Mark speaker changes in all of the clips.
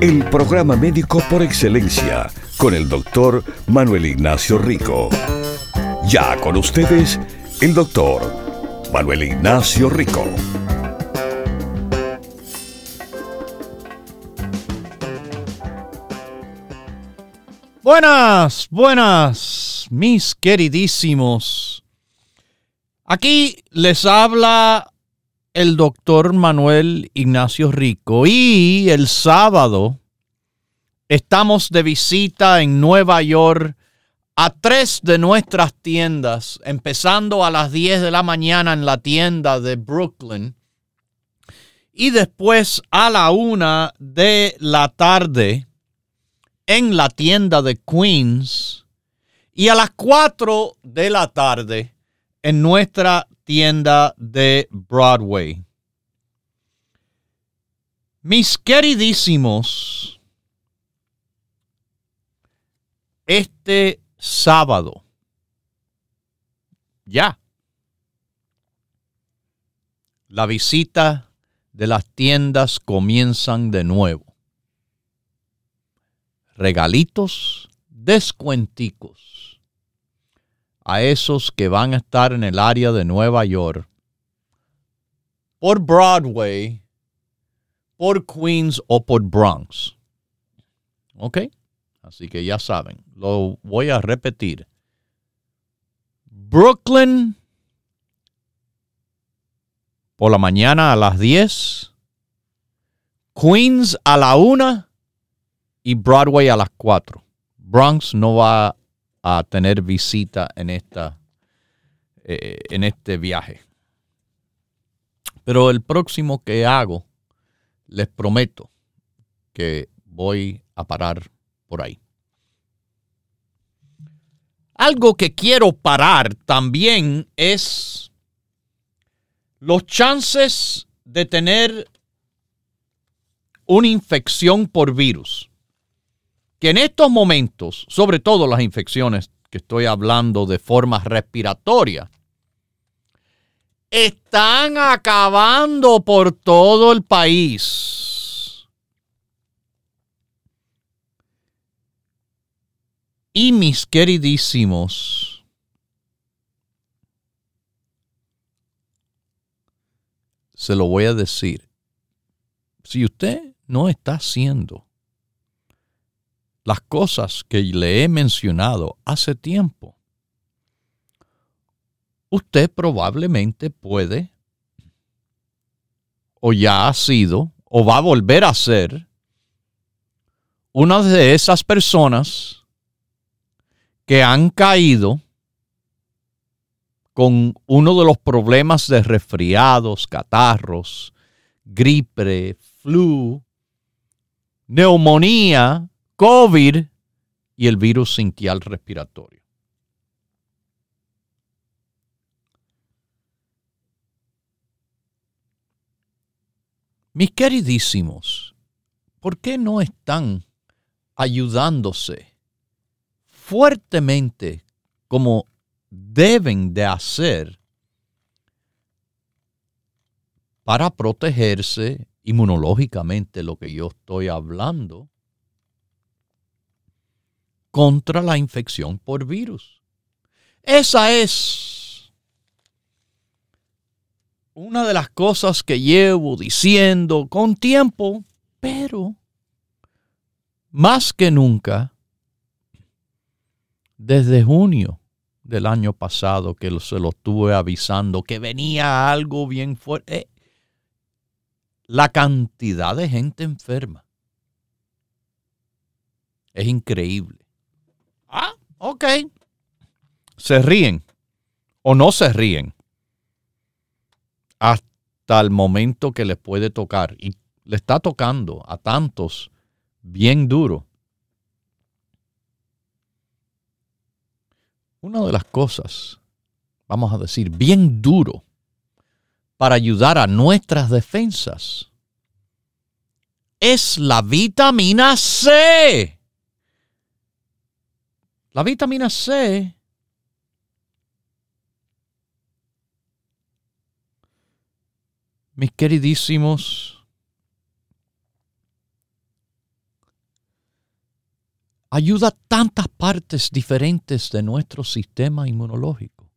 Speaker 1: El programa médico por excelencia con el doctor Manuel Ignacio Rico. Ya con ustedes, el doctor Manuel Ignacio Rico.
Speaker 2: Buenas, buenas, mis queridísimos. Aquí les habla el doctor Manuel Ignacio Rico. Y el sábado estamos de visita en Nueva York a tres de nuestras tiendas, empezando a las 10 de la mañana en la tienda de Brooklyn y después a la una de la tarde en la tienda de Queens y a las 4 de la tarde en nuestra tienda de Broadway. Mis queridísimos, este sábado, ya, la visita de las tiendas comienzan de nuevo. Regalitos, descuenticos a esos que van a estar en el área de Nueva York, por Broadway, por Queens o por Bronx. ¿Ok? Así que ya saben, lo voy a repetir. Brooklyn por la mañana a las 10, Queens a la 1 y Broadway a las 4. Bronx no va a tener visita en, esta, eh, en este viaje. Pero el próximo que hago, les prometo que voy a parar por ahí. Algo que quiero parar también es los chances de tener una infección por virus que en estos momentos, sobre todo las infecciones que estoy hablando de formas respiratorias, están acabando por todo el país. Y mis queridísimos, se lo voy a decir, si usted no está haciendo las cosas que le he mencionado hace tiempo, usted probablemente puede o ya ha sido o va a volver a ser una de esas personas que han caído con uno de los problemas de resfriados, catarros, gripe, flu, neumonía COVID y el virus sintial respiratorio. Mis queridísimos, ¿por qué no están ayudándose fuertemente como deben de hacer para protegerse inmunológicamente lo que yo estoy hablando contra la infección por virus. Esa es una de las cosas que llevo diciendo con tiempo, pero más que nunca, desde junio del año pasado que se lo estuve avisando que venía algo bien fuerte, eh, la cantidad de gente enferma es increíble. Ah, ok. Se ríen o no se ríen hasta el momento que les puede tocar. Y le está tocando a tantos bien duro. una de las cosas, vamos a decir, bien duro para ayudar a nuestras defensas es la vitamina C. La vitamina C mis queridísimos, ayuda a tantas partes diferentes de nuestro sistema inmunológico.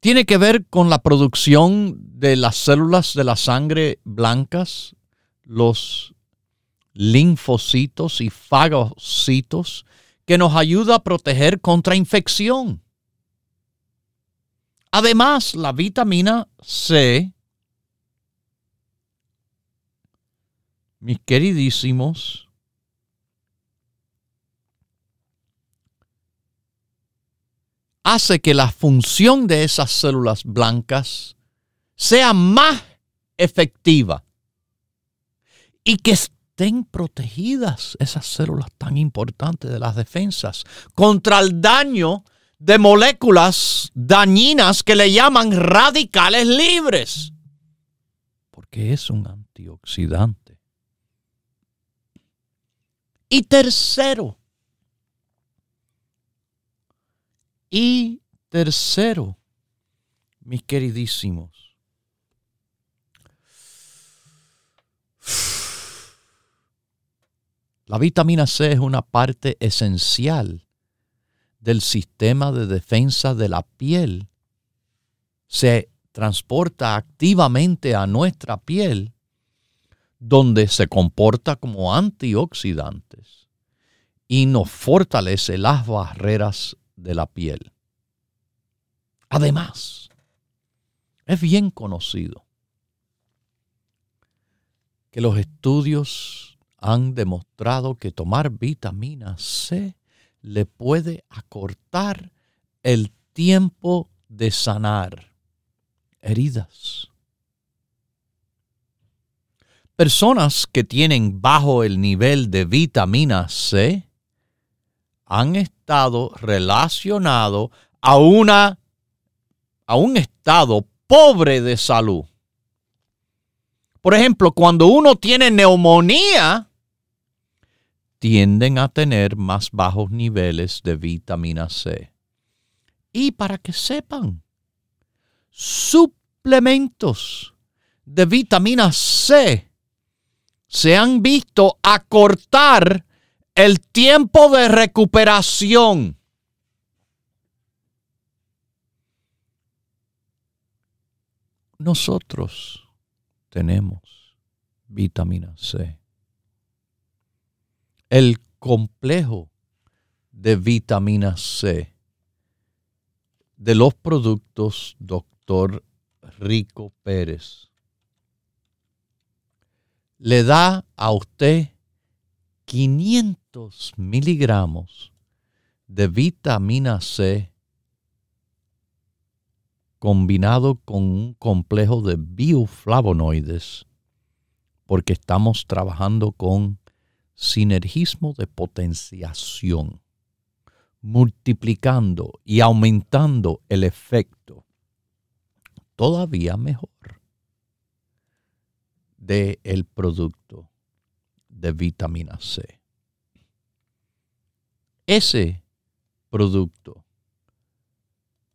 Speaker 2: Tiene que ver con la producción de las células de la sangre blancas, los linfocitos y fagocitos, que nos ayuda a proteger contra infección. Además, la vitamina C, mis queridísimos, hace que la función de esas células blancas sea más efectiva y que estén protegidas esas células tan importantes de las defensas contra el daño de moléculas dañinas que le llaman radicales libres, porque es un antioxidante. Y tercero, y tercero, mis queridísimos, la vitamina C es una parte esencial del sistema de defensa de la piel se transporta activamente a nuestra piel, donde se comporta como antioxidantes y nos fortalece las barreras de la piel. Además, es bien conocido que los estudios han demostrado que tomar vitamina C le puede acortar el tiempo de sanar heridas. Personas que tienen bajo el nivel de vitamina C han estado relacionados a, una, a un estado pobre de salud. Por ejemplo, cuando uno tiene neumonía, tienden a tener más bajos niveles de vitamina C. Y para que sepan, suplementos de vitamina C se han visto acortar el tiempo de recuperación. Nosotros tenemos vitamina C el complejo de vitamina C de los productos Dr. Rico Pérez le da a usted 500 miligramos de vitamina C combinado con un complejo de bioflavonoides, porque estamos trabajando con sinergismo de potenciación, multiplicando y aumentando el efecto todavía mejor del el producto de vitamina C. Ese producto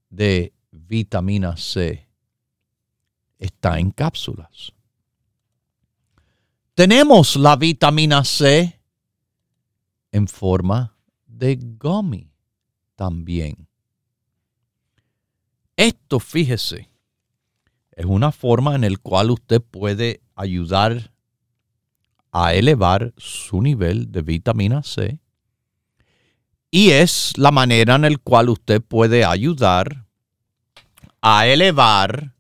Speaker 2: de vitamina C está en cápsulas tenemos la vitamina C en forma de gummy también. Esto, fíjese, es una forma en la cual usted puede ayudar a elevar su nivel de vitamina C y es la manera en la cual usted puede ayudar a elevar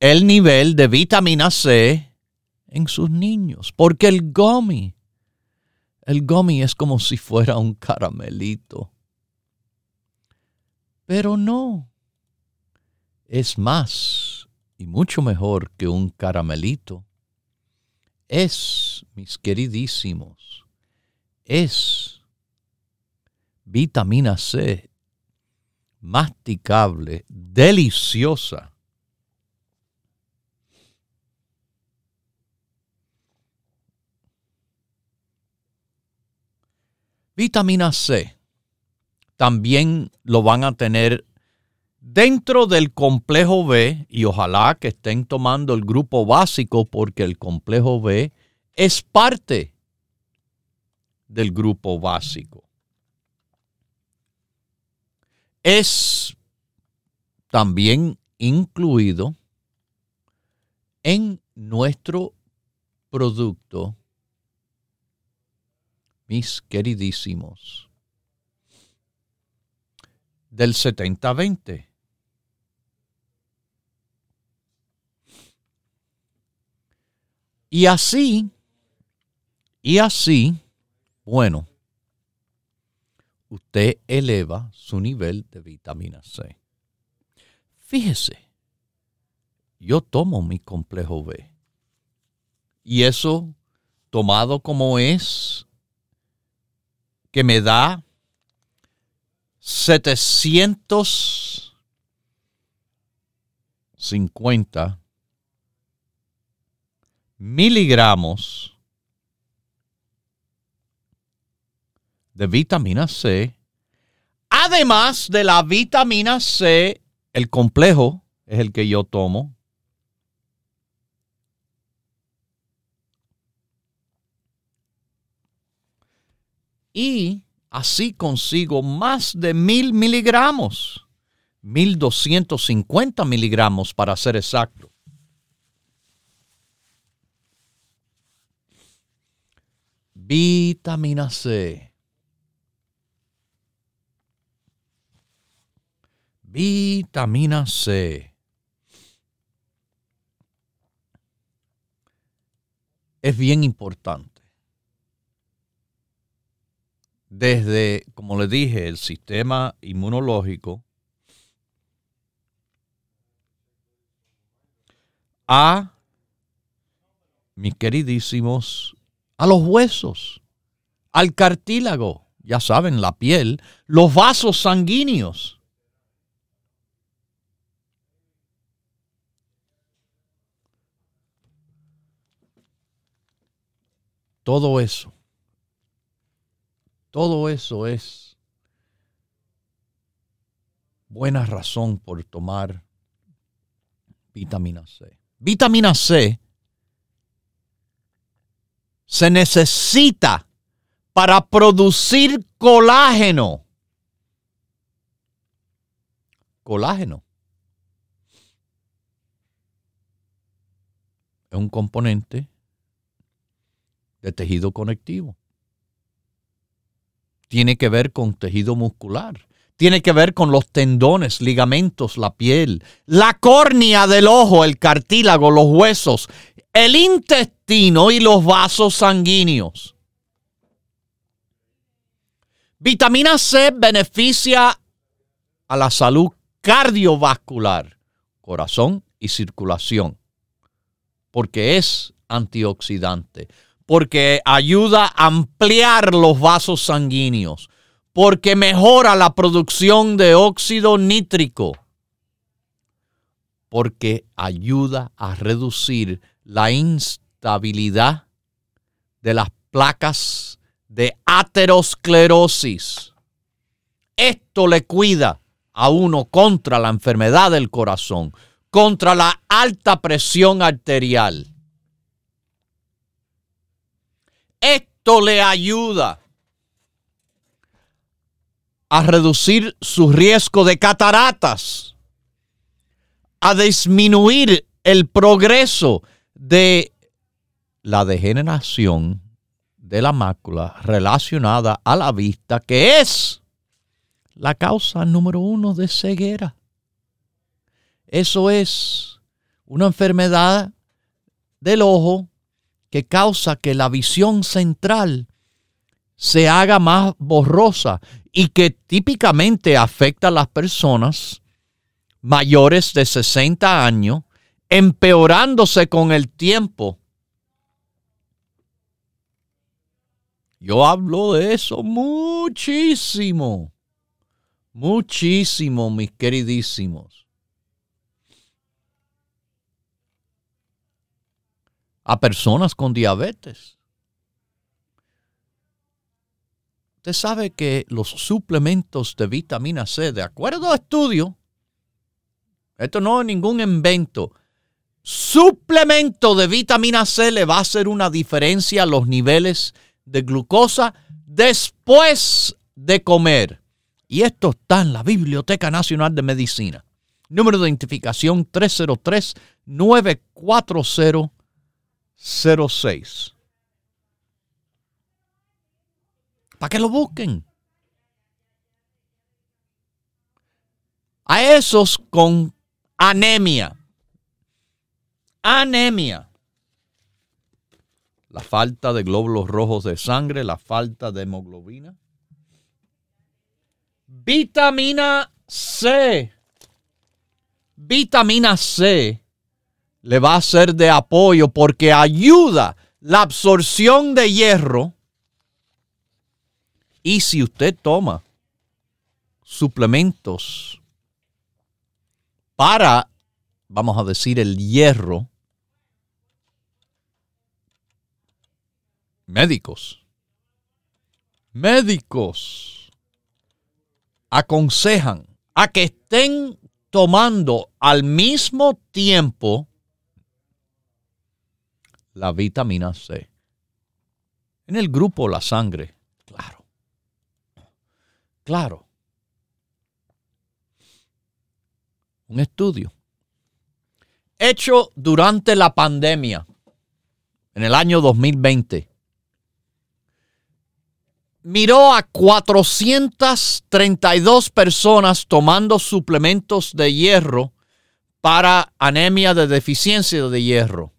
Speaker 2: el nivel de vitamina C en sus niños, porque el gummy, el gummy es como si fuera un caramelito. Pero no, es más y mucho mejor que un caramelito. Es, mis queridísimos, es vitamina C, masticable, deliciosa. Vitamina C también lo van a tener dentro del complejo B y ojalá que estén tomando el grupo básico porque el complejo B es parte del grupo básico. Es también incluido en nuestro producto mis queridísimos, del 70-20. Y así, y así, bueno, usted eleva su nivel de vitamina C. Fíjese, yo tomo mi complejo B. Y eso, tomado como es, que me da 750 miligramos de vitamina C, además de la vitamina C, el complejo es el que yo tomo. Y así consigo más de mil miligramos, 1250 miligramos para ser exacto. Vitamina C. Vitamina C. Es bien importante. Desde, como le dije, el sistema inmunológico a mis queridísimos, a los huesos, al cartílago, ya saben, la piel, los vasos sanguíneos. Todo eso. Todo eso es buena razón por tomar vitamina C. Vitamina C se necesita para producir colágeno. Colágeno. Es un componente de tejido conectivo. Tiene que ver con tejido muscular. Tiene que ver con los tendones, ligamentos, la piel, la córnea del ojo, el cartílago, los huesos, el intestino y los vasos sanguíneos. Vitamina C beneficia a la salud cardiovascular, corazón y circulación, porque es antioxidante porque ayuda a ampliar los vasos sanguíneos, porque mejora la producción de óxido nítrico, porque ayuda a reducir la instabilidad de las placas de aterosclerosis. Esto le cuida a uno contra la enfermedad del corazón, contra la alta presión arterial Esto le ayuda a reducir su riesgo de cataratas, a disminuir el progreso de la degeneración de la mácula relacionada a la vista, que es la causa número uno de ceguera. Eso es una enfermedad del ojo que causa que la visión central se haga más borrosa y que típicamente afecta a las personas mayores de 60 años, empeorándose con el tiempo. Yo hablo de eso muchísimo, muchísimo, mis queridísimos. A personas con diabetes. Usted sabe que los suplementos de vitamina C, de acuerdo a estudio, esto no es ningún invento, suplemento de vitamina C le va a hacer una diferencia a los niveles de glucosa después de comer. Y esto está en la Biblioteca Nacional de Medicina. Número de identificación 303-94006. Para que lo busquen. A esos con anemia. Anemia la falta de glóbulos rojos de sangre, la falta de hemoglobina. Vitamina C. Vitamina C le va a ser de apoyo porque ayuda la absorción de hierro. Y si usted toma suplementos para, vamos a decir, el hierro, médicos, médicos aconsejan a que estén tomando al mismo tiempo la vitamina C. En el grupo la sangre, claro. Claro. Un estudio hecho durante la pandemia en el año 2020 miró a 432 personas tomando suplementos de hierro para anemia de deficiencia de hierro.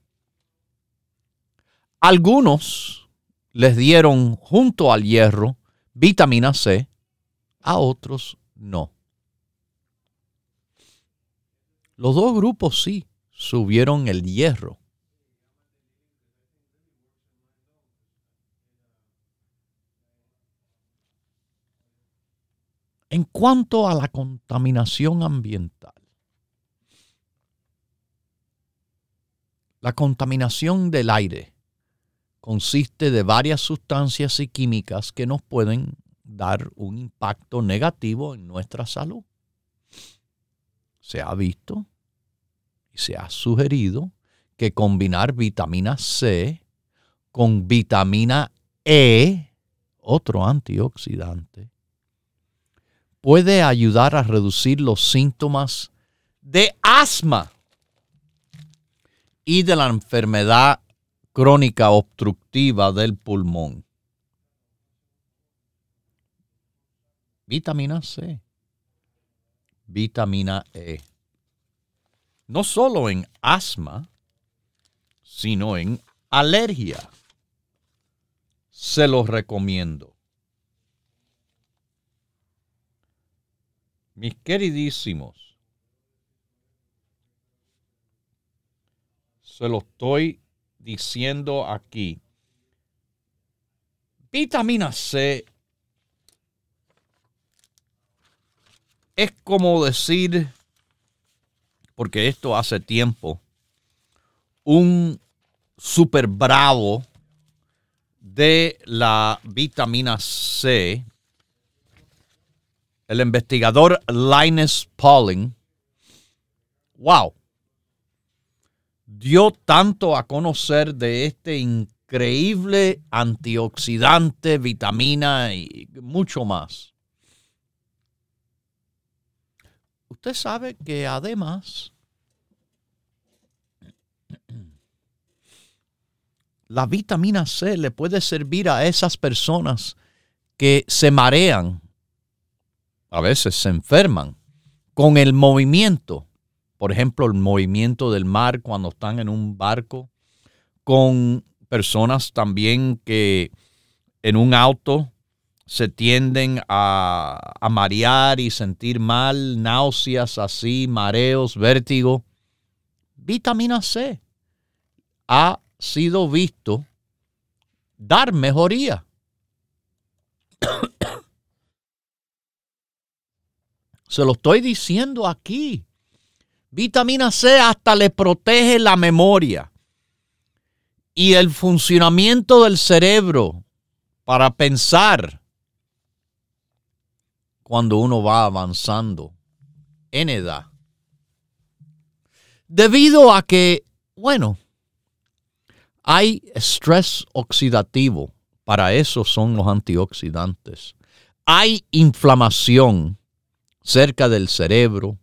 Speaker 2: Algunos les dieron junto al hierro vitamina C, a otros no. Los dos grupos sí subieron el hierro. En cuanto a la contaminación ambiental, la contaminación del aire consiste de varias sustancias y químicas que nos pueden dar un impacto negativo en nuestra salud. Se ha visto y se ha sugerido que combinar vitamina C con vitamina E, otro antioxidante, puede ayudar a reducir los síntomas de asma y de la enfermedad crónica obstructiva del pulmón. Vitamina C, vitamina E. No solo en asma, sino en alergia. Se los recomiendo. mis queridísimos, se lo estoy diciendo aquí. Vitamina C es como decir, porque esto hace tiempo, un super bravo de la vitamina C el investigador Linus Pauling, wow, dio tanto a conocer de este increíble antioxidante, vitamina y mucho más. Usted sabe que además la vitamina C le puede servir a esas personas que se marean a veces se enferman con el movimiento por ejemplo, el movimiento del mar cuando están en un barco, con personas también que en un auto se tienden a, marear y sentir mal, náuseas así, mareos, vértigo. Vitamina C ha sido visto dar mejoría. se lo estoy diciendo aquí Vitamina C hasta le protege la memoria y el funcionamiento del cerebro para pensar cuando uno va avanzando en edad. Debido a que, bueno, hay estrés oxidativo, para eso son los antioxidantes. Hay inflamación cerca del cerebro,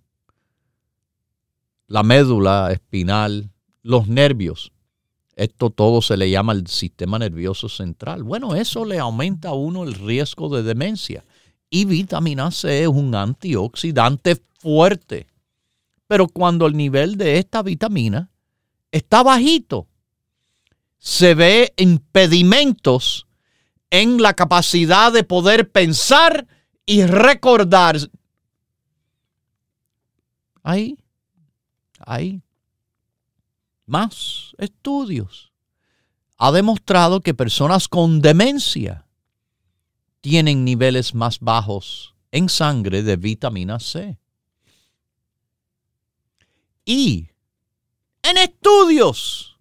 Speaker 2: la médula espinal, los nervios. Esto todo se le llama el sistema nervioso central. Bueno, eso le aumenta a uno el riesgo de demencia. Y vitamina C es un antioxidante fuerte. Pero cuando el nivel de esta vitamina está bajito, se ve impedimentos en la capacidad de poder pensar y recordar. Ahí, ahí más estudios. Ha demostrado que personas con demencia tienen niveles más bajos en sangre de vitamina C. Y en estudios,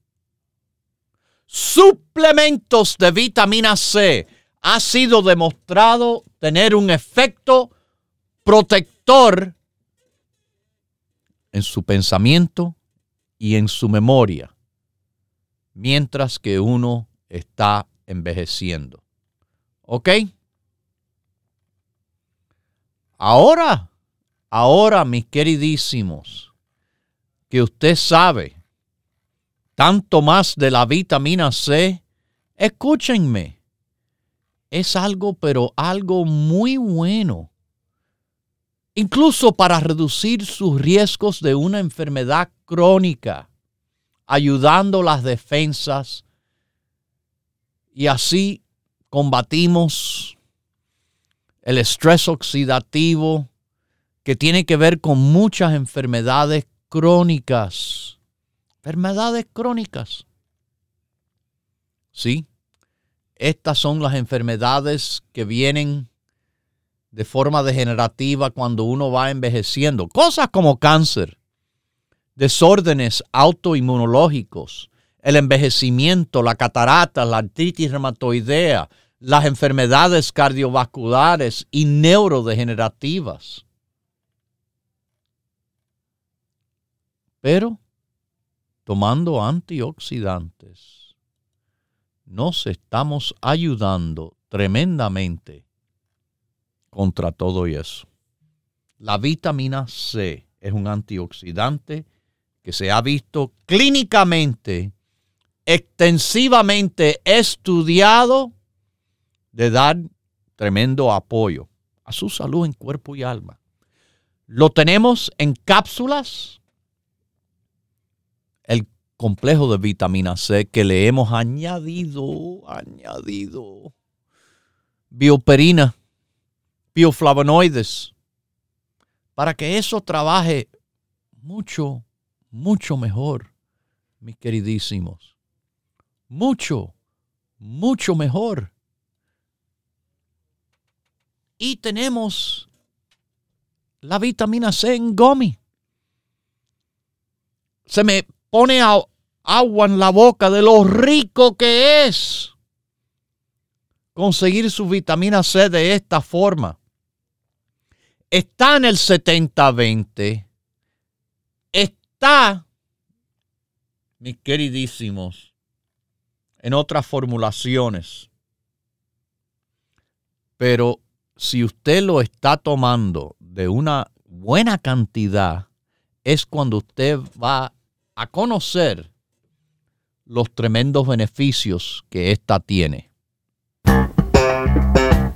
Speaker 2: suplementos de vitamina C ha sido demostrado tener un efecto protector en su pensamiento y en su memoria, mientras que uno está envejeciendo. ¿Ok? Ahora, ahora, mis queridísimos, que usted sabe tanto más de la vitamina C, escúchenme. Es algo, pero algo muy bueno incluso para reducir sus riesgos de una enfermedad crónica, ayudando las defensas y así combatimos el estrés oxidativo que tiene que ver con muchas enfermedades crónicas. Enfermedades crónicas. Sí, estas son las enfermedades que vienen de forma degenerativa cuando uno va envejeciendo. Cosas como cáncer, desórdenes autoinmunológicos, el envejecimiento, la catarata, la artritis reumatoidea, las enfermedades cardiovasculares y neurodegenerativas. Pero tomando antioxidantes, nos estamos ayudando tremendamente contra todo eso. La vitamina C es un antioxidante que se ha visto clínicamente, extensivamente estudiado de dar tremendo apoyo a su salud en cuerpo y alma. Lo tenemos en cápsulas, el complejo de vitamina C que le hemos añadido, añadido bioperina bioflavonoides, para que eso trabaje mucho, mucho mejor, mis queridísimos. Mucho, mucho mejor. Y tenemos la vitamina C en gomi. Se me pone agua en la boca de lo rico que es conseguir su vitamina C de esta forma está en el 70-20, está, mis queridísimos, en otras formulaciones. Pero si usted lo está tomando de una buena cantidad, es cuando usted va a conocer los tremendos beneficios que ésta tiene.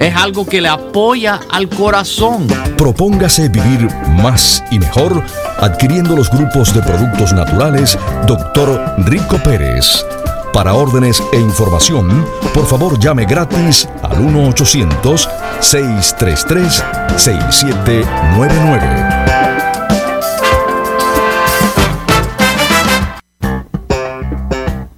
Speaker 2: es algo que le apoya al corazón.
Speaker 3: Propóngase vivir más y mejor adquiriendo los grupos de productos naturales Dr. Rico Pérez. Para órdenes e información, por favor llame gratis al 1-800-633-6799.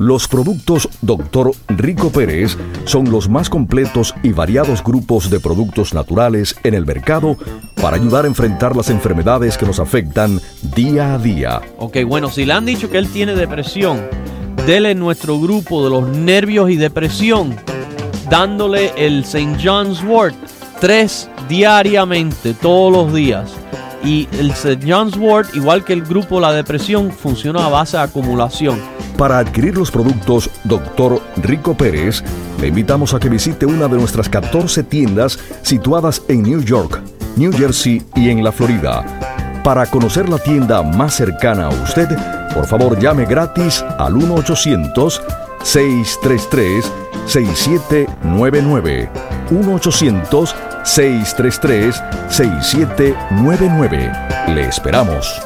Speaker 3: Los productos Dr. Rico Pérez son los más completos y variados grupos de productos naturales en el mercado para ayudar a enfrentar las enfermedades que nos afectan día a día.
Speaker 2: Ok, bueno, si le han dicho que él tiene depresión, dele nuestro grupo de los nervios y depresión, dándole el St. John's Wort tres diariamente, todos los días. Y el St. John's Wort, igual que el grupo La Depresión, funciona a base de acumulación
Speaker 3: para adquirir los productos Dr. Rico Pérez, le invitamos a que visite una de nuestras 14 tiendas situadas en New York, New Jersey y en la Florida. Para conocer la tienda más cercana a usted, por favor llame gratis al 1-800-633-6799. 1-800-633-6799. Le esperamos.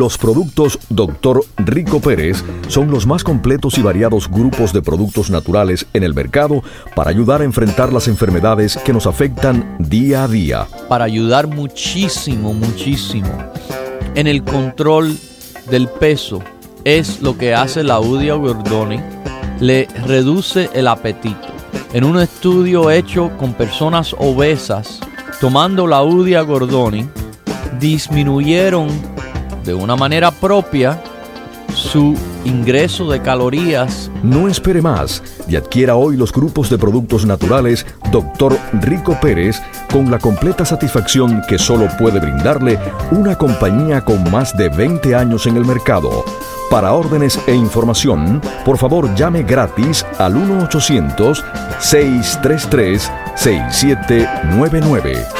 Speaker 3: Los productos Dr. Rico Pérez son los más completos y variados grupos de productos naturales en el mercado para ayudar a enfrentar las enfermedades que nos afectan día a día.
Speaker 2: Para ayudar muchísimo, muchísimo en el control del peso es lo que hace la Udia Gordoni, le reduce el apetito. En un estudio hecho con personas obesas, tomando la Udia Gordoni, disminuyeron de una manera propia su ingreso de calorías.
Speaker 3: No espere más y adquiera hoy los grupos de productos naturales Dr. Rico Pérez con la completa satisfacción que solo puede brindarle una compañía con más de 20 años en el mercado. Para órdenes e información, por favor llame gratis al 1-800-633-6799.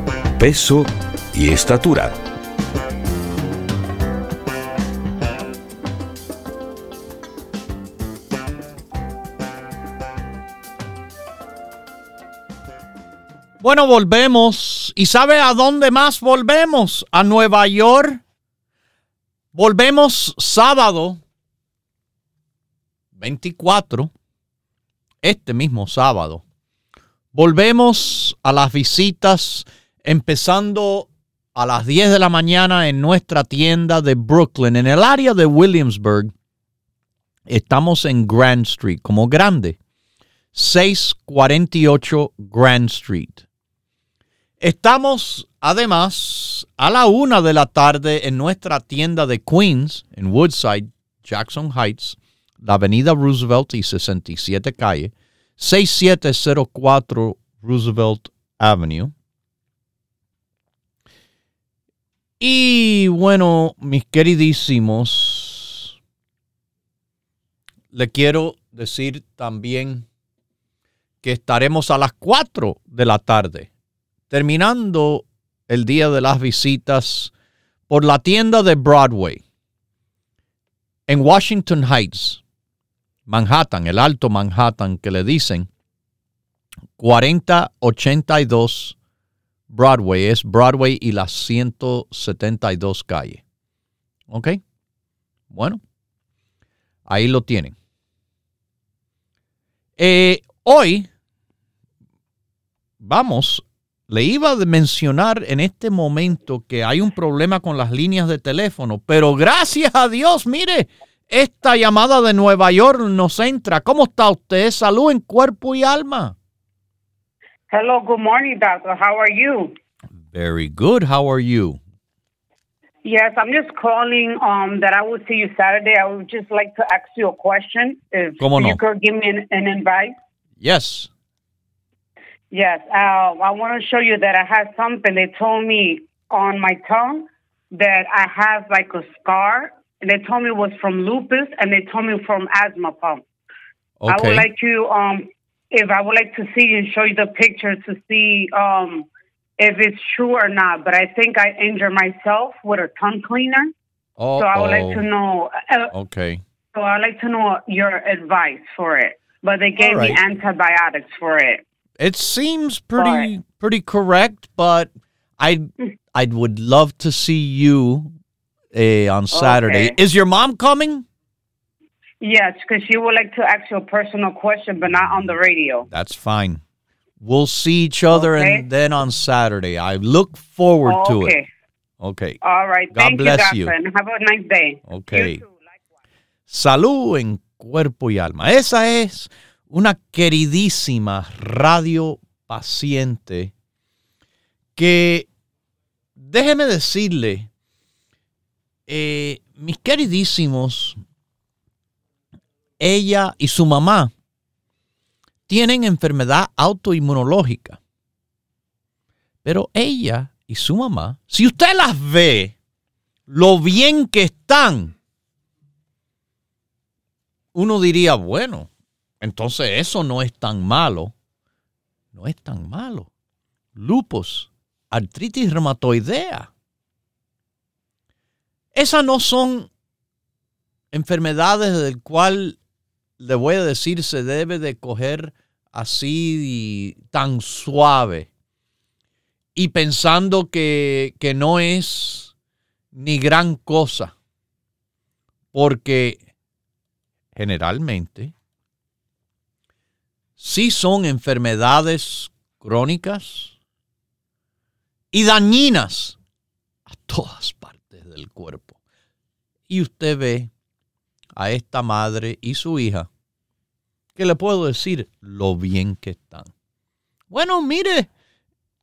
Speaker 3: peso y estatura.
Speaker 2: Bueno, volvemos. ¿Y sabe a dónde más volvemos? A Nueva York. Volvemos sábado 24, este mismo sábado. Volvemos a las visitas empezando a las 10 de la mañana en nuestra tienda de Brooklyn, en el área de Williamsburg. Estamos en Grand Street, como grande. 648 Grand Street. Estamos además a la una de la tarde en nuestra tienda de Queens, en Woodside, Jackson Heights, la avenida Roosevelt y 67 calle, 6704 Roosevelt Avenue. Y bueno, mis queridísimos, le quiero decir también que estaremos a las 4 de la tarde, terminando el día de las visitas por la tienda de Broadway en Washington Heights, Manhattan, el Alto Manhattan que le dicen 4082 Broadway, es Broadway y la 172 calle. ¿Ok? Bueno, ahí lo tienen. Eh, hoy vamos, le iba a mencionar en este momento que hay un problema con las líneas de teléfono, pero gracias a Dios, mire, esta llamada de Nueva York nos entra. ¿Cómo está usted? Salud en cuerpo y alma.
Speaker 4: Hello, good morning, doctor. How are you?
Speaker 2: Very good. How are you?
Speaker 4: Yes, I'm just calling um, that I will see you Saturday. I would just like to ask you a question. If
Speaker 2: ¿Cómo no?
Speaker 4: you could give me an, an advice.
Speaker 2: Yes.
Speaker 4: Yes, uh, I want to show you that I have something. They told me on my tongue that I have like a scar. And they told me it was from lupus, and they told me from asthma pump.
Speaker 2: Okay.
Speaker 4: I would like to, um, if I would like to see and show you the picture to see um, if it's true or not. But I think I injured myself with a tongue cleaner.
Speaker 2: oh,
Speaker 4: So I would like to know. Uh,
Speaker 2: Okay.
Speaker 4: so I'd like to know your advice for it. But they gave
Speaker 2: All
Speaker 4: me antibiotics for it.
Speaker 2: It seems pretty pretty correct, but I I would love to see you uh, on Saturday.
Speaker 4: Okay.
Speaker 2: Is your mom coming?
Speaker 4: Yes, because she would like to ask you a personal question, but not on the radio.
Speaker 2: That's fine. We'll see each other
Speaker 4: Okay.
Speaker 2: and then on Saturday. I look forward to it.
Speaker 4: okay. All right.
Speaker 2: God
Speaker 4: Thank
Speaker 2: bless
Speaker 4: you,
Speaker 2: you.
Speaker 4: and have a nice day.
Speaker 2: Okay.
Speaker 4: You too.
Speaker 2: Salud en cuerpo y alma. Esa es una queridísima radio paciente que, déjeme decirle, eh, mis queridísimos, ella y su mamá tienen enfermedad autoinmunológica. Pero ella y su mamá, si usted las ve, lo bien que están, uno diría, bueno, entonces eso no es tan malo. No es tan malo. Lupus, artritis reumatoidea. Esas no son enfermedades del cual le voy a decir se debe de coger así tan suave y pensando que, que no es ni gran cosa. Porque generalmente sí son enfermedades crónicas y dañinas a todas partes del cuerpo. Y usted ve a esta madre y su hija, que le puedo decir lo bien que están. Bueno, mire,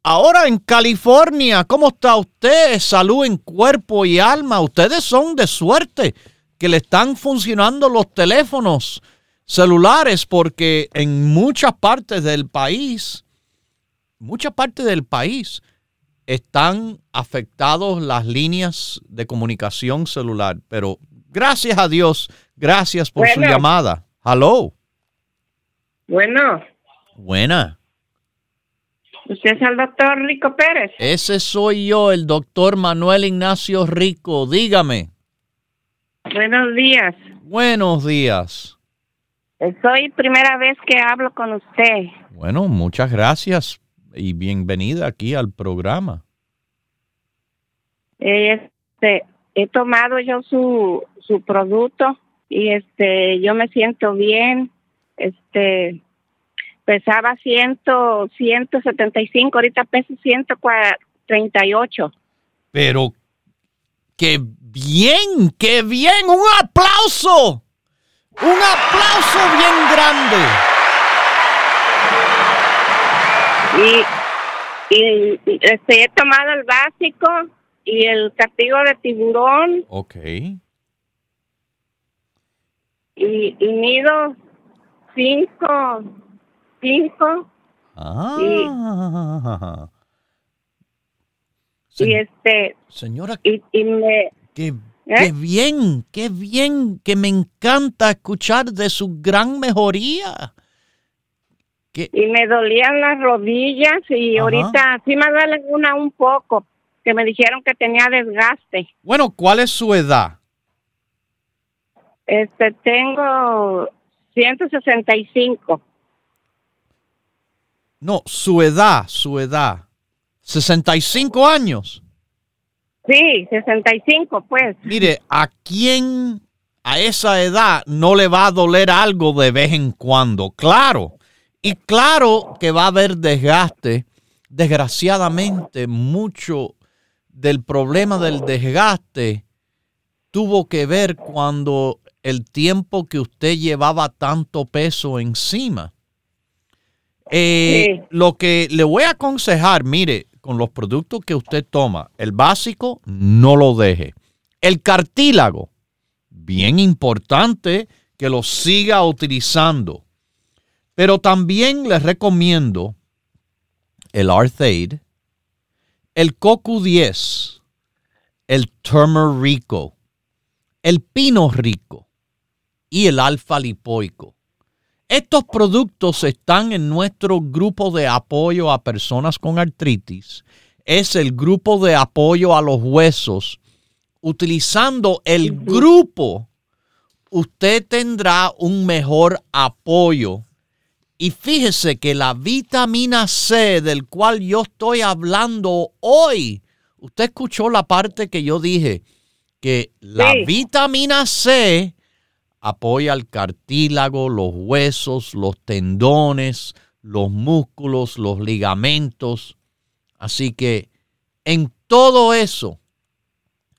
Speaker 2: ahora en California, ¿cómo está usted? Salud en cuerpo y alma. Ustedes son de suerte que le están funcionando los teléfonos celulares porque en muchas partes del país, muchas partes del país están afectados las líneas de comunicación celular. Pero gracias a Dios, gracias por su llamada. Hello.
Speaker 5: Bueno,
Speaker 2: Buena.
Speaker 5: usted es el doctor Rico Pérez.
Speaker 2: Ese soy yo, el doctor Manuel Ignacio Rico. Dígame.
Speaker 5: Buenos días.
Speaker 2: Buenos días.
Speaker 5: Soy primera vez que hablo con usted.
Speaker 2: Bueno, muchas gracias y bienvenida aquí al programa.
Speaker 5: Este, he tomado yo su, su producto y este, yo me siento bien. Este, pesaba ciento, 175, ahorita peso 138.
Speaker 2: Pero qué bien, qué bien. Un aplauso. Un aplauso bien grande.
Speaker 5: Y, y, este, he tomado el básico y el castigo de tiburón
Speaker 2: Ok.
Speaker 5: y, y mido cinco, cinco
Speaker 2: Ah.
Speaker 5: y
Speaker 2: Se-
Speaker 5: este
Speaker 2: señora,
Speaker 5: y, y me
Speaker 2: qué,
Speaker 5: ¿Eh?
Speaker 2: qué bien, qué bien, que me encanta escuchar de su gran mejoría.
Speaker 5: Y me dolían las rodillas y
Speaker 2: Ajá.
Speaker 5: ahorita sí me duele una un poco que me dijeron que tenía desgaste.
Speaker 2: bueno, ¿cuál es su edad?
Speaker 5: Este tengo 165.
Speaker 2: No, su edad, su edad. 65 años.
Speaker 5: Sí, 65 pues.
Speaker 2: Mire, ¿a quién a esa edad no le va a doler algo de vez en cuando? Claro. Y claro que va a haber desgaste. Desgraciadamente, mucho del problema del desgaste tuvo que ver cuando el tiempo que usted llevaba tanto peso encima. Eh,
Speaker 5: Sí.
Speaker 2: Lo que le voy a aconsejar, mire, con los productos que usted toma, el básico, no lo deje. El cartílago, bien importante que lo siga utilizando. Pero también les recomiendo el Arthaid, el CoQ10, el Turmerico, el Pino Rico y el Alfa Lipoico. Estos productos están en nuestro grupo de apoyo a personas con artritis. Es el grupo de apoyo a los huesos. Utilizando el grupo, usted tendrá un mejor apoyo. Y fíjese que la vitamina C del cual yo estoy hablando hoy, usted escuchó la parte que yo dije, que la
Speaker 5: Sí.
Speaker 2: vitamina C apoya el cartílago, los huesos, los tendones, los músculos, los ligamentos. Así que en todo eso,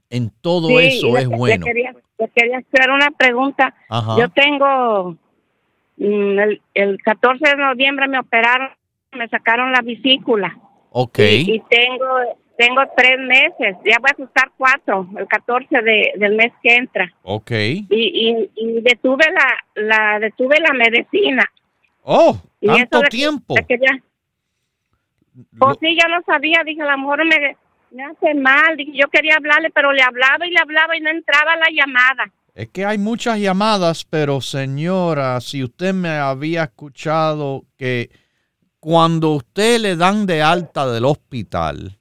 Speaker 2: en todo
Speaker 5: Sí,
Speaker 2: eso es
Speaker 5: le
Speaker 2: bueno.
Speaker 5: quería, le quería hacer una pregunta.
Speaker 2: Ajá.
Speaker 5: Yo tengo mm, el, el 14 de noviembre me operaron, me sacaron la vesícula
Speaker 2: Ok.
Speaker 5: y, y tengo tengo tres meses, ya voy a ajustar cuatro, el 14 de, del mes que entra
Speaker 2: Ok.
Speaker 5: y, y, y detuve la, la detuve la medicina.
Speaker 2: Oh,
Speaker 5: Y
Speaker 2: tanto
Speaker 5: de-
Speaker 2: tiempo.
Speaker 5: de que ya- pues sí, ya no sabía, dije, a lo mejor me, me hace mal, dije, yo quería hablarle, pero le hablaba y le hablaba y no entraba la llamada.
Speaker 2: Es que hay muchas llamadas, pero señora, si usted me había escuchado que cuando usted le dan de alta del hospital,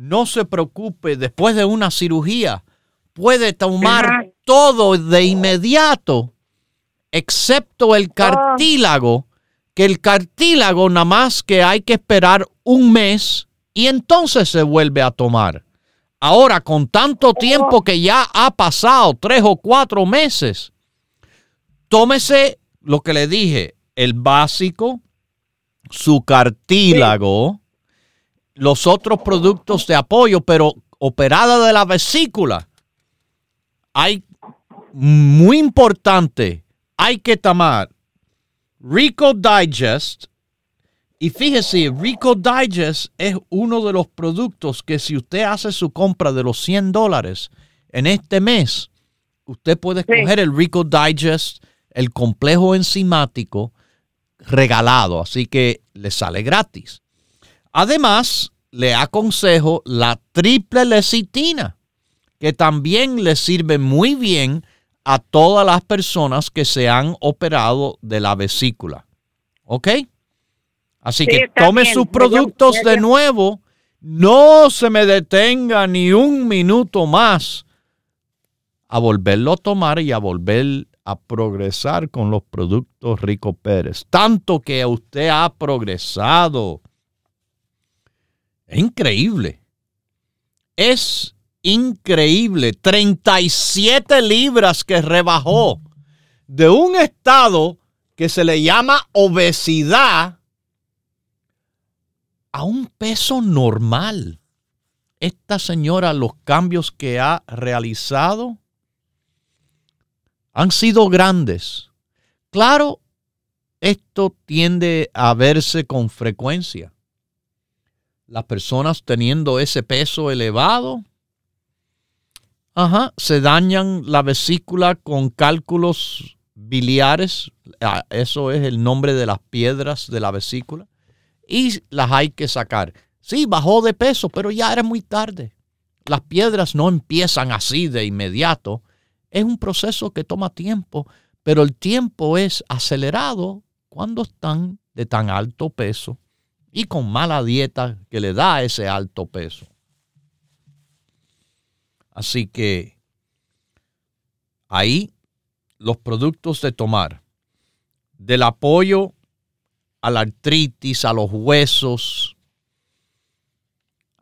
Speaker 2: no se preocupe, después de una cirugía, puede tomar todo de inmediato, excepto el cartílago, que el cartílago nada más que hay que esperar un mes y entonces se vuelve a tomar. Ahora, con tanto tiempo que ya ha pasado, tres o cuatro meses, tómese lo que le dije, el básico, su cartílago, los otros productos de apoyo, pero operada de la vesícula. Hay, muy importante, hay que tomar Rico Digest, Y fíjese, Rico Digest es uno de los productos que si usted hace su compra de los 100 dólares en este mes, usted puede escoger el Rico Digest, el complejo enzimático regalado, así que le sale gratis. Además, le aconsejo la triple lecitina, que también le sirve muy bien a todas las personas que se han operado de la vesícula. ¿Ok? Así que tome sus productos de nuevo. No se me detenga ni un minuto más a volverlo a tomar y a volver a progresar con los productos Rico Pérez. Tanto que usted ha progresado. Es increíble. Es increíble. 37 libras que rebajó de un estado que se le llama obesidad a un peso normal. Esta señora, los cambios que ha realizado han sido grandes. Claro, esto tiende a verse con frecuencia. Las personas teniendo ese peso elevado, ajá, se dañan la vesícula con cálculos biliares. Ah, eso es el nombre de las piedras de la vesícula. Y las hay que sacar. Sí, bajó de peso, pero ya era muy tarde. Las piedras no empiezan así de inmediato es un proceso que toma tiempo, pero el tiempo es acelerado cuando están de tan alto peso y con mala dieta que le da ese alto peso. Así que ahí los productos de tomar, del apoyo a la artritis, a los huesos,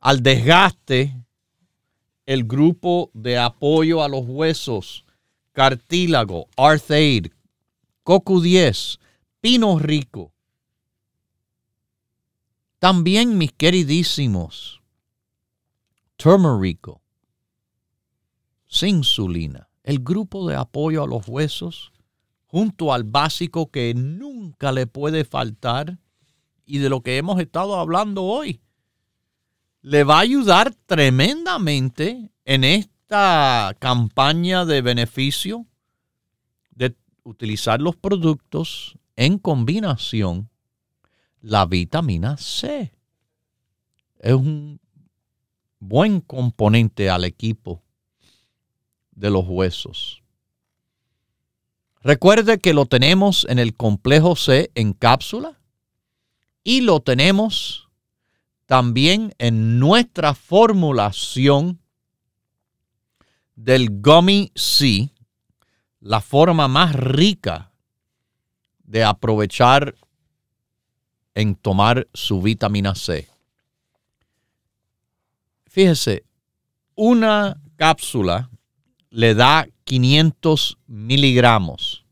Speaker 2: al desgaste el grupo de apoyo a los huesos, cartílago, Arthaid, CoQ10, Pino Rico. También, mis queridísimos, Turmerico, Insulina, el grupo de apoyo a los huesos, junto al básico que nunca le puede faltar y de lo que hemos estado hablando hoy le va a ayudar tremendamente en esta campaña de beneficio de utilizar los productos en combinación la vitamina C. Es un buen componente al equipo de los huesos. Recuerde que lo tenemos en el complejo C en cápsula y lo tenemos también en nuestra formulación del Gummy C, la forma más rica de aprovechar en tomar su vitamina C. Fíjese, una cápsula le da 500 miligramos.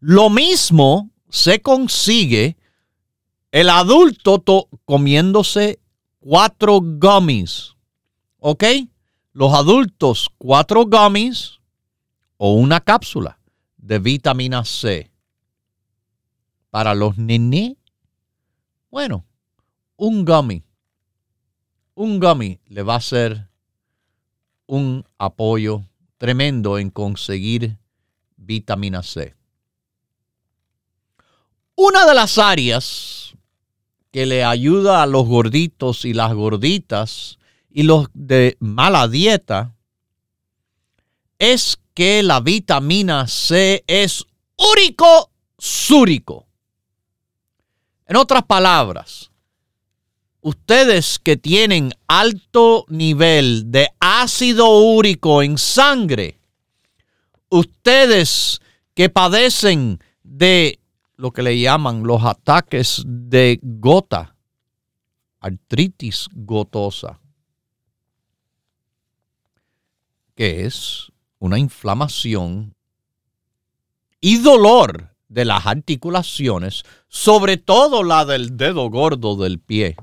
Speaker 2: Lo mismo se consigue el adulto comiéndose cuatro gummies. ¿Ok? Los adultos, cuatro gummies o una cápsula de vitamina C. Para los nenes, bueno, un gummy. Un gummy le va a ser un apoyo tremendo en conseguir vitamina C. Una de las áreas que le ayuda a los gorditos y las gorditas y los de mala dieta es que la vitamina C es úrico súrico. En otras palabras, ustedes que tienen alto nivel de ácido úrico en sangre, ustedes que padecen de lo que le llaman los ataques de gota, artritis gotosa, que es una inflamación y dolor de las articulaciones, sobre todo la del dedo gordo del pie.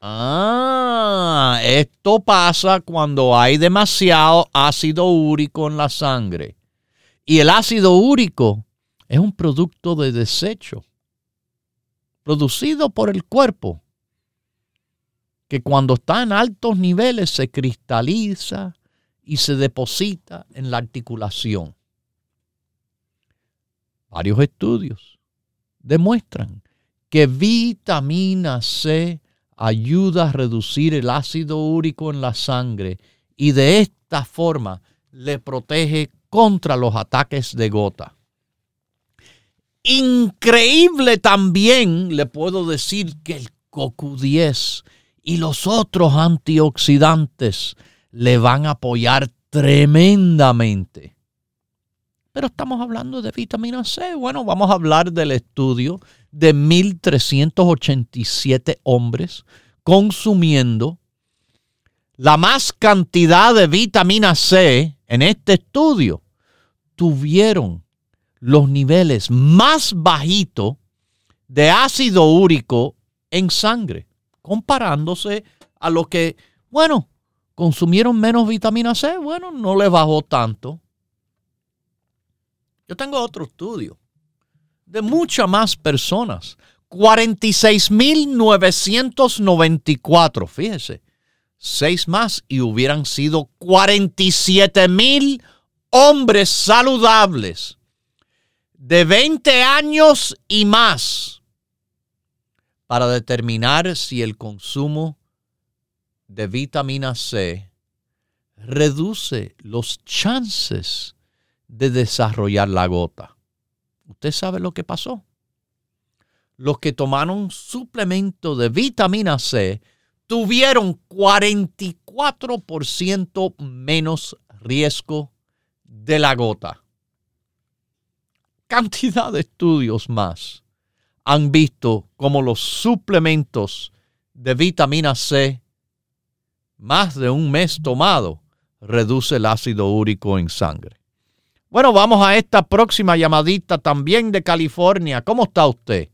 Speaker 2: Ah, esto pasa cuando hay demasiado ácido úrico en la sangre. Y el ácido úrico es un producto de desecho. producido por el cuerpo, que cuando está en altos niveles se cristaliza y se deposita en la articulación. Varios estudios demuestran que vitamina C ayuda a reducir el ácido úrico en la sangre y de esta forma le protege contra los ataques de gota. Increíble también le puedo decir que el CoQ10 y los otros antioxidantes le van a apoyar tremendamente. Pero estamos hablando de vitamina C. Bueno, vamos a hablar del estudio de 1.387 hombres consumiendo la más cantidad de vitamina C en este estudio. Tuvieron los niveles más bajitos de ácido úrico en sangre, comparándose a los que, bueno, consumieron menos vitamina C, bueno, no les bajó tanto. Yo tengo otro estudio de muchas más personas. 46.994, fíjese, seis más y hubieran sido 47.000 hombres saludables de 20 años y más para determinar si el consumo de vitamina C reduce los chances de desarrollar la gota. ¿Usted sabe lo que pasó? Los que tomaron suplemento de vitamina C tuvieron 44% menos riesgo de la gota. Cantidad de estudios más han visto cómo los suplementos de vitamina C, más de un mes tomado, reduce el ácido úrico en sangre. Bueno, vamos a esta próxima llamadita también de California. ¿Cómo está usted?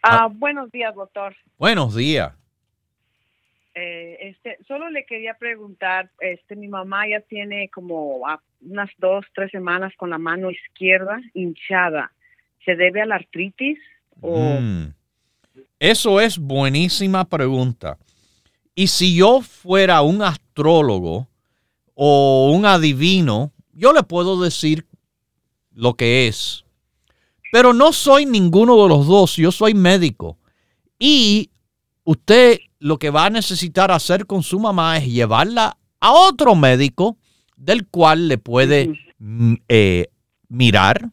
Speaker 6: Ah, buenos días, doctor.
Speaker 2: Buenos días.
Speaker 6: Eh, este, solo le quería preguntar, este, mi mamá ya tiene como unas dos, tres semanas con la mano izquierda hinchada. ¿Se debe a la artritis o?
Speaker 2: Mm. Eso es buenísima pregunta. Y si yo fuera un astrólogo, o un adivino, yo le puedo decir lo que es. Pero no soy ninguno de los dos, yo soy médico. Y usted lo que va a necesitar hacer con su mamá es llevarla a otro médico del cual le puede mm, eh, mirar,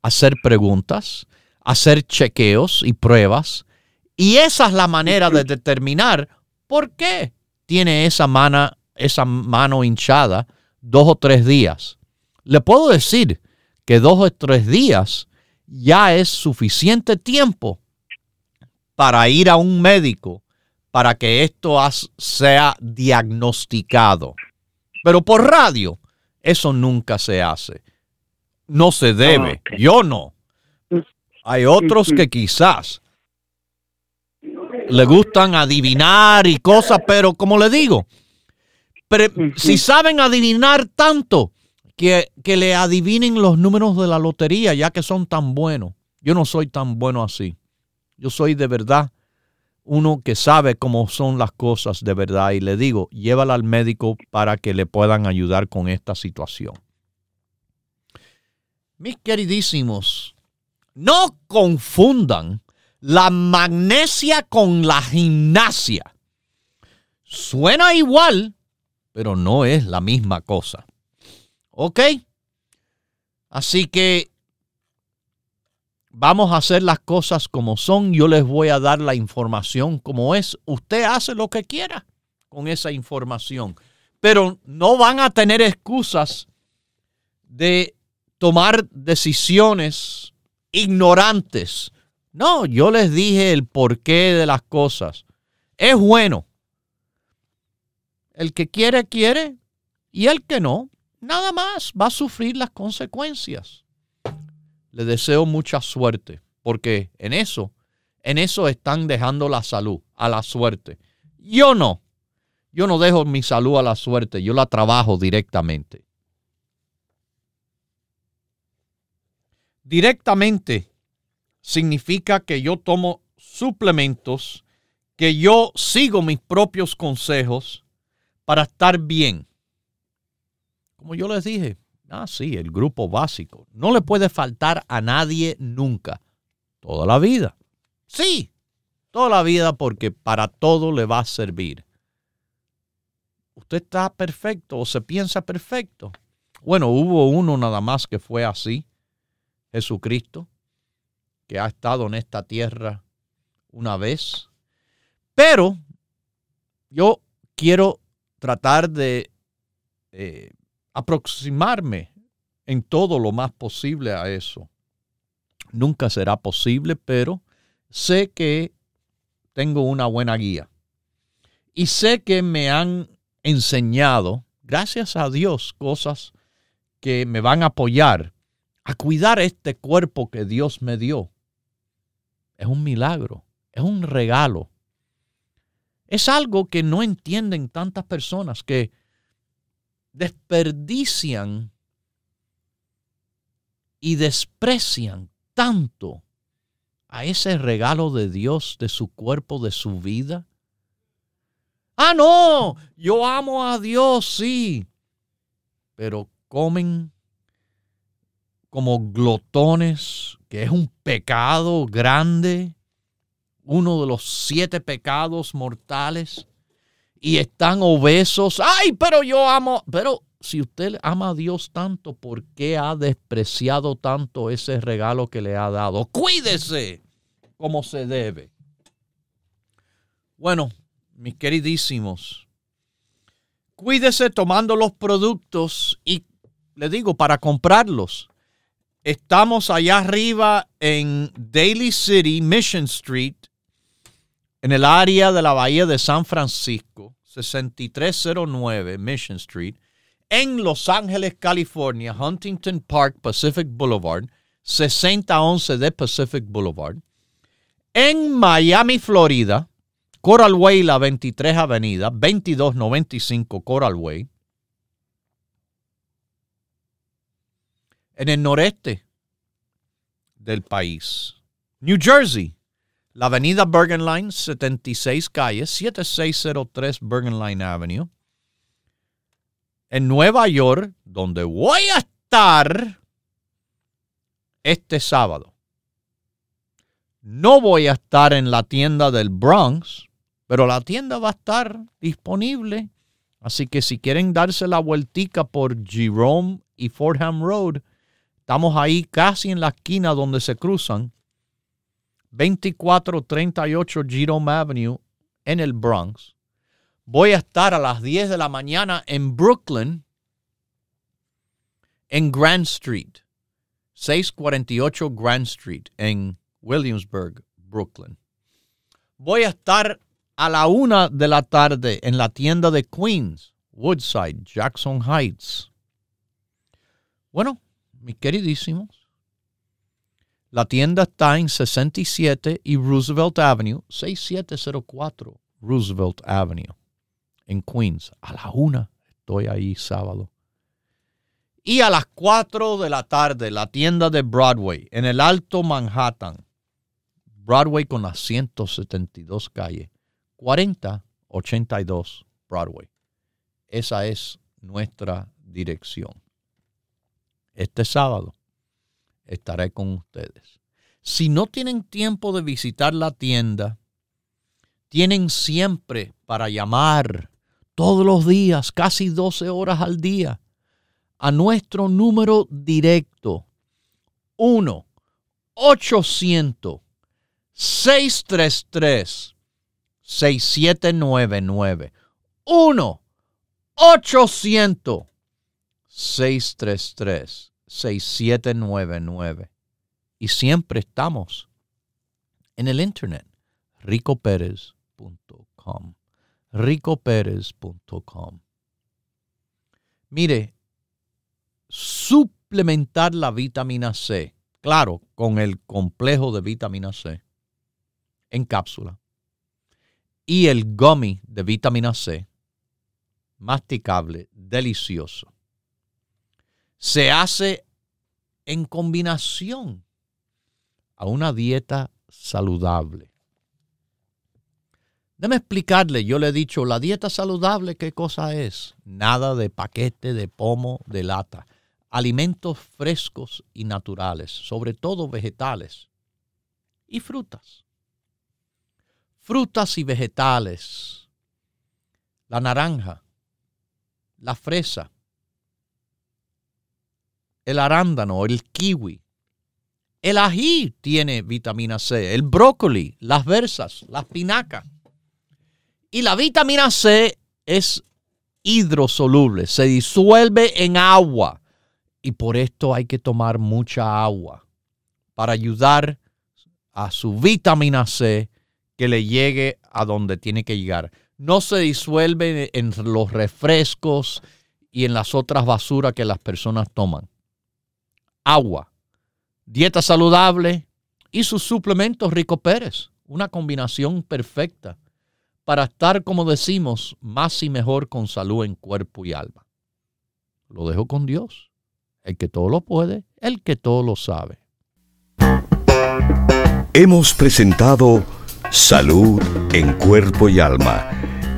Speaker 2: hacer preguntas, hacer chequeos y pruebas. Y esa es la manera de determinar por qué tiene esa mano esa mano hinchada dos o tres días. Le puedo decir que dos o tres días ya es suficiente tiempo para ir a un médico para que esto sea diagnosticado. Pero por radio, eso nunca se hace. No se debe. Yo no. Hay otros que quizás le gustan adivinar y cosas, pero como le digo, pero si saben adivinar tanto, que, que, le adivinen los números de la lotería, ya que son tan buenos. Yo no soy tan bueno así. Yo soy de verdad uno que sabe cómo son las cosas de verdad y le digo, llévala al médico para que le puedan ayudar con esta situación. Mis queridísimos, no confundan la magnesia con la gimnasia. Suena igual, pero no es la misma cosa. ¿Ok? Así que vamos a hacer las cosas como son. Yo les voy a dar la información como es. Usted hace lo que quiera con esa información. Pero no van a tener excusas de tomar decisiones ignorantes. No, yo les dije el porqué de las cosas. Es bueno el que quiere, quiere. Y el que no, nada más va a sufrir las consecuencias. Le deseo mucha suerte, porque en eso, en eso están dejando la salud, a la suerte. Yo no. Yo no dejo mi salud a la suerte, yo la trabajo directamente. Directamente significa que yo tomo suplementos, que yo sigo mis propios consejos para estar bien. Como yo les dije, ah, sí, el grupo básico. No le puede faltar a nadie nunca, toda la vida. Sí, toda la vida porque para todo le va a servir. ¿Usted está perfecto o se piensa perfecto? Bueno, hubo uno nada más que fue así, Jesucristo, que ha estado en esta tierra una vez. Pero yo quiero tratar de eh, aproximarme en todo lo más posible a eso. Nunca será posible, pero sé que tengo una buena guía. Y sé que me han enseñado, gracias a Dios, cosas que me van a apoyar a cuidar este cuerpo que Dios me dio. Es un milagro, es un regalo. Es algo que no entienden tantas personas que desperdician y desprecian tanto a ese regalo de Dios, de su cuerpo, de su vida. Ah, no, yo amo a Dios, sí, pero comen como glotones, que es un pecado grande, uno de los siete pecados mortales, y están obesos. Ay, pero yo amo, pero si usted ama a Dios tanto, ¿por qué ha despreciado tanto ese regalo que le ha dado? Cuídese como se debe. Bueno, mis queridísimos, cuídese tomando los productos y le digo, para comprarlos. Estamos allá arriba en Daly City, Mission Street, en el área de la Bahía de San Francisco, 6309 Mission Street, en Los Ángeles, California, Huntington Park, Pacific Boulevard, 6011 de Pacific Boulevard, en Miami, Florida, Coral Way, la 23 Avenida, 2295 Coral Way, en el noreste del país. New Jersey, la avenida Bergen Line, 76 calles, 7603 Bergen Line Avenue. En Nueva York, donde voy a estar este sábado. No voy a estar en la tienda del Bronx, pero la tienda va a estar disponible. Así que si quieren darse la vueltica por Jerome y Fordham Road, Estamos ahí casi en la esquina donde se cruzan 2438 Jerome Avenue en el Bronx. Voy a estar a las 10 de la mañana en Brooklyn, en Grand Street, 648 Grand Street, en Williamsburg, Brooklyn. Voy a estar a la una de la tarde en la tienda de Queens, Woodside, Jackson Heights. Bueno, mis queridísimos. La tienda está en 67 y Roosevelt Avenue, 6704 Roosevelt Avenue, en Queens. A la una estoy ahí sábado. Y a las 4 de la tarde, la tienda de Broadway, en el Alto Manhattan. Broadway con las 172 calles. 4082 Broadway. Esa es nuestra dirección este sábado estaré con ustedes. Si no tienen tiempo de visitar la tienda, tienen siempre para llamar todos los días, casi 12 horas al día, a nuestro número directo. 1 800 633 6799 1 800 633-6799. Y siempre estamos en el internet, ricoperez.com. ricoperez.com. Mire, suplementar la vitamina C, claro, con el complejo de vitamina C en cápsula y el gummy de vitamina C, masticable, delicioso se hace en combinación a una dieta saludable. Déjame explicarle, yo le he dicho, la dieta saludable, ¿qué cosa es? Nada de paquete, de pomo, de lata. Alimentos frescos y naturales, sobre todo vegetales y frutas. Frutas y vegetales. La naranja, la fresa, el arándano, el kiwi. El ají tiene vitamina C, el brócoli, las versas, las pinacas. Y la vitamina C es hidrosoluble, se disuelve en agua. Y por esto hay que tomar mucha agua para ayudar a su vitamina C que le llegue a donde tiene que llegar. No se disuelve en los refrescos y en las otras basuras que las personas toman agua, dieta saludable y sus suplementos Rico Pérez. Una combinación perfecta para estar, como decimos, más y mejor con salud en cuerpo y alma. Lo dejo con Dios, el que todo lo puede, el que todo lo sabe.
Speaker 1: Hemos presentado Salud en Cuerpo y Alma,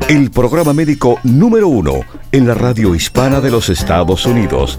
Speaker 1: el programa médico número uno en la radio hispana de los Estados Unidos